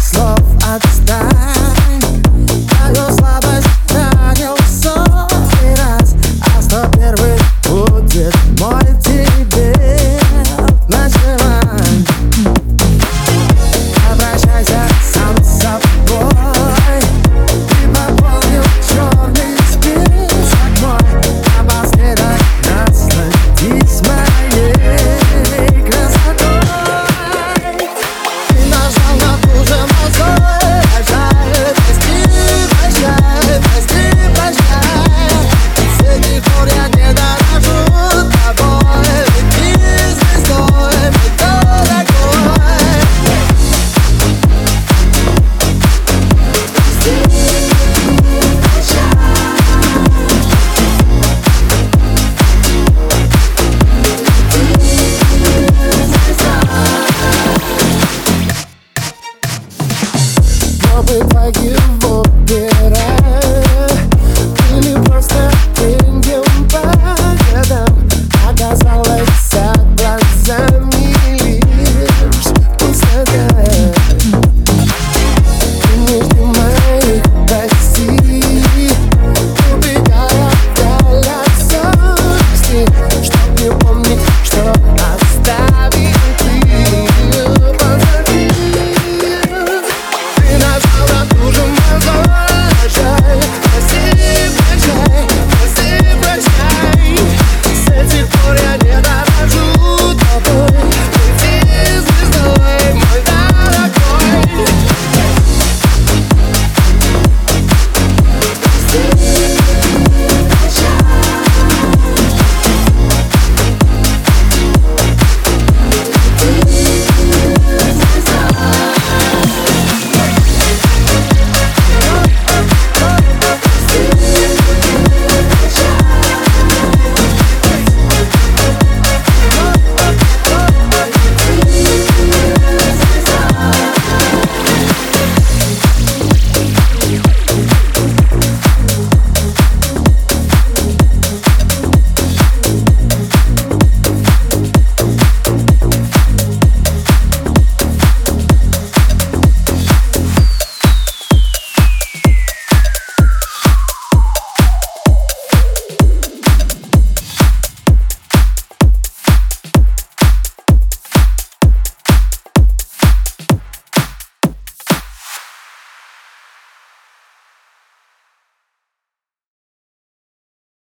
Слава